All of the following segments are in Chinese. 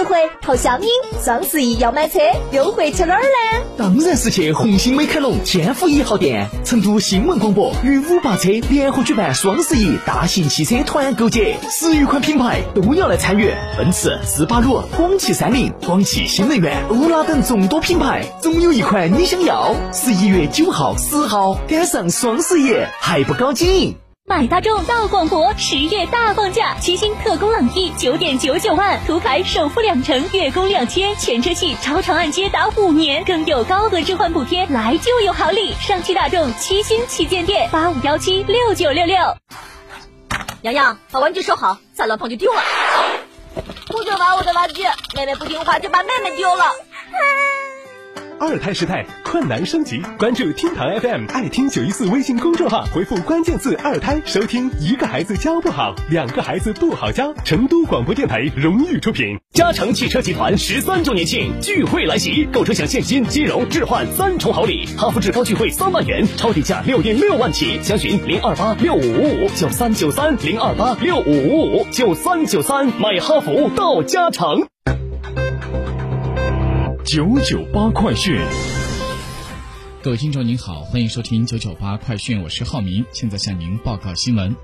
实惠淘小米，双十一要买车，优惠去哪儿呢？当然是去红星美凯龙天府一号店。成都新闻广播与五八车联合举办双十一大型汽车团购节，十余款品牌都要来参与，奔驰、斯巴鲁、广汽三菱、广汽新能源、欧拉等众多品牌，总有一款你想要。十一月九号、十号赶上双十一，还不搞紧？买大众到广博，十月大放价，七星特工朗逸九点九九万，途凯首付两成，月供两千，全车系超长按揭打五年，更有高额置换补贴，来就有好礼！上汽大众七星旗舰店八五幺七六九六六。洋洋，把玩具收好，再乱碰就丢了。不准玩我的玩具，妹妹不听话就把妹妹丢了。二胎时代困难升级，关注听堂 FM 爱听九一四微信公众号，回复关键字“二胎”收听。一个孩子教不好，两个孩子不好教。成都广播电台荣誉出品。嘉诚汽车集团十三周年庆聚会来袭，购车享现金、金融、置换三重好礼。哈弗志高聚会三万元，超低价六点六万起，详询零二八六五五五九三九三零二八六五五五九三九三。买哈弗到嘉诚。九九八快讯，各位听众您好，欢迎收听九九八快讯，我是浩明，现在向您报告新闻。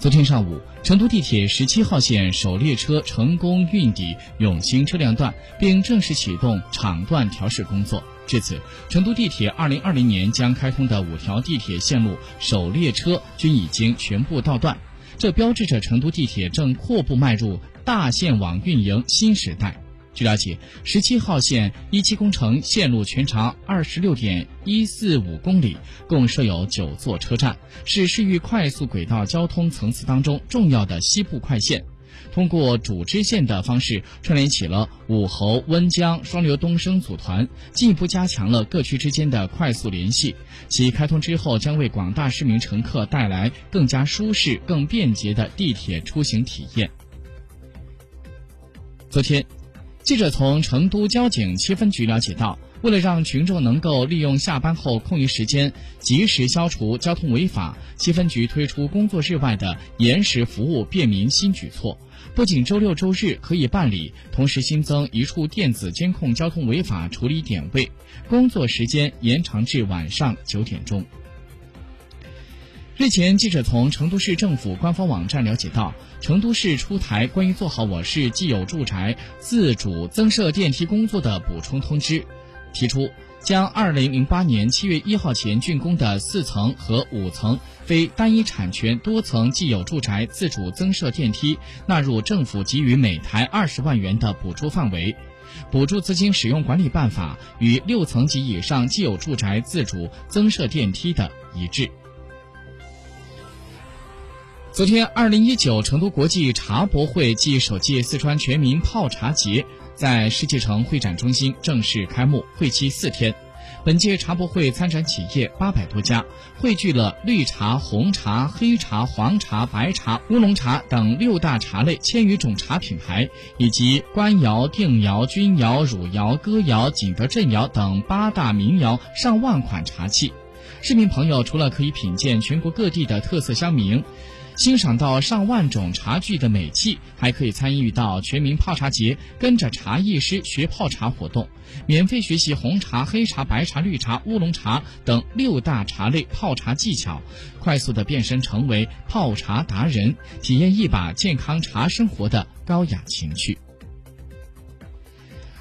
昨天上午，成都地铁十七号线首列车成功运抵永兴车辆段，并正式启动场段调试工作。至此，成都地铁二零二零年将开通的五条地铁线路首列车均已经全部到段，这标志着成都地铁正阔步迈入大线网运营新时代。据了解，十七号线一期工程线路全长二十六点一四五公里，共设有九座车站，是市域快速轨道交通层次当中重要的西部快线。通过主支线的方式串联起了武侯、温江双流东升组团，进一步加强了各区之间的快速联系。其开通之后，将为广大市民乘客带来更加舒适、更便捷的地铁出行体验。昨天。记者从成都交警七分局了解到，为了让群众能够利用下班后空余时间及时消除交通违法，七分局推出工作日外的延时服务便民新举措。不仅周六周日可以办理，同时新增一处电子监控交通违法处理点位，工作时间延长至晚上九点钟。日前，记者从成都市政府官方网站了解到，成都市出台关于做好我市既有住宅自主增设电梯工作的补充通知，提出将2008年7月1号前竣工的四层和五层非单一产权多层既有住宅自主增设电梯纳入政府给予每台二十万元的补助范围，补助资金使用管理办法与六层及以上既有住宅自主增设电梯的一致。昨天，二零一九成都国际茶博会暨首届四川全民泡茶节在世纪城会展中心正式开幕，会期四天。本届茶博会参展企业八百多家，汇聚了绿茶、红茶、黑茶、黄茶、白茶、乌龙茶等六大茶类千余种茶品牌，以及官窑、定窑、钧窑、汝窑、哥窑、景德镇窑等八大名窑上万款茶器。市民朋友除了可以品鉴全国各地的特色香茗。欣赏到上万种茶具的美器，还可以参与到全民泡茶节，跟着茶艺师学泡茶活动，免费学习红茶、黑茶、白茶、绿茶、乌龙茶等六大茶类泡茶技巧，快速的变身成为泡茶达人，体验一把健康茶生活的高雅情趣。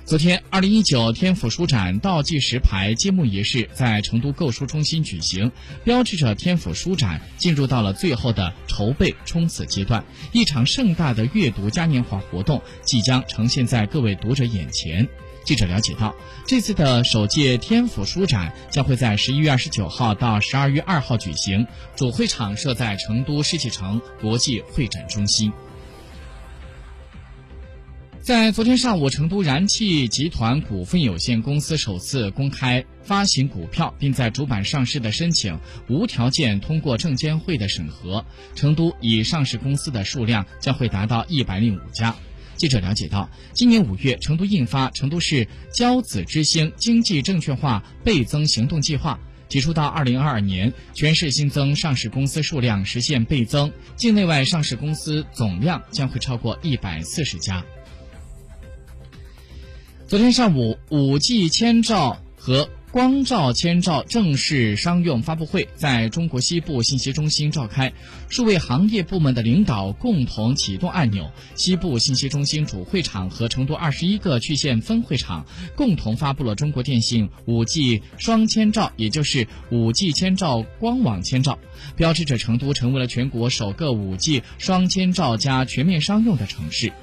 昨天，二零一九天府书展倒计时牌揭幕仪式在成都购书中心举行，标志着天府书展进入到了最后的筹备冲刺阶段。一场盛大的阅读嘉年华活动即将呈现在各位读者眼前。记者了解到，这次的首届天府书展将会在十一月二十九号到十二月二号举行，主会场设在成都世纪城国际会展中心。在昨天上午，成都燃气集团股份有限公司首次公开发行股票，并在主板上市的申请无条件通过证监会的审核，成都已上市公司的数量将会达到一百零五家。记者了解到，今年五月，成都印发《成都市骄子之星经济证券化倍增行动计划》，提出到二零二二年，全市新增上市公司数量实现倍增，境内外上市公司总量将会超过一百四十家。昨天上午，五 G 千兆和光照千兆正式商用发布会在中国西部信息中心召开，数位行业部门的领导共同启动按钮，西部信息中心主会场和成都二十一个区县分会场共同发布了中国电信五 G 双千兆，也就是五 G 千兆光网千兆，标志着成都成为了全国首个五 G 双千兆加全面商用的城市。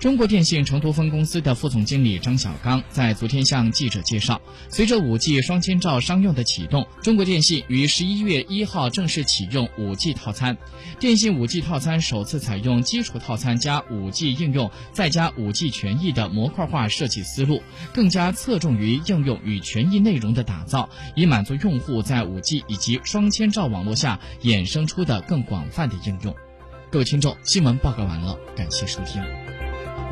中国电信成都分公司的副总经理张小刚在昨天向记者介绍，随着五 G 双千兆商用的启动，中国电信于十一月一号正式启用五 G 套餐。电信五 G 套餐首次采用基础套餐加五 G 应用再加五 G 权益的模块化设计思路，更加侧重于应用与权益内容的打造，以满足用户在五 G 以及双千兆网络下衍生出的更广泛的应用。各位听众，新闻报告完了，感谢收听。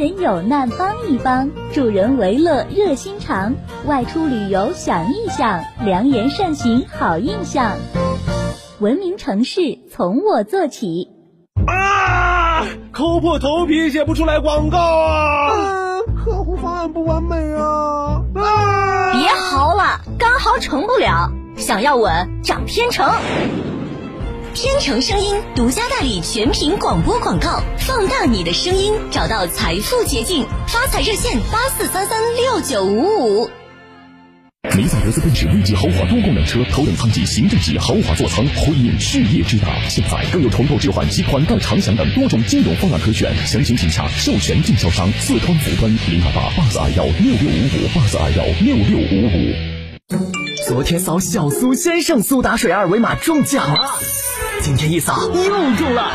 人有难帮一帮，助人为乐热心肠。外出旅游想一想，良言善行好印象。文明城市从我做起。啊！抠破头皮写不出来广告啊！客户方案不完美啊！啊！别嚎了，刚嚎成不了。想要稳，涨天成。天成声音独家代理全屏广播广告，放大你的声音，找到财富捷径。发财热线八四三三六九五五。梅赛德斯奔驰 V 级豪华多功能车，头等舱级、行政级豪华座舱，辉映事业之大。现在更有重构置换及款待长享等多种金融方案可选，详情请洽授权经销商四川福端零二八八四二幺六六五五八四二幺六六五五。昨天扫小苏先生苏打水二维码中奖了。今天一扫又中了，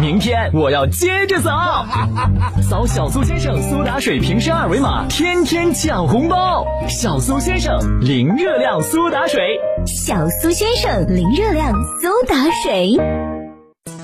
明天我要接着扫，扫小苏先生苏打水瓶身二维码，天天抢红包。小苏先生零热量苏打水，小苏先生零热量苏打水。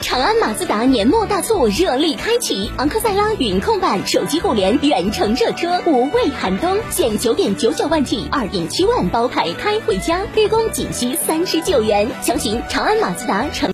长安马自达年末大促热力开启，昂克赛拉云控版手机互联远程热车，无畏寒冬，现九点九九万起，二点七万包牌开回家，日供仅需三十九元。详询长安马自达成。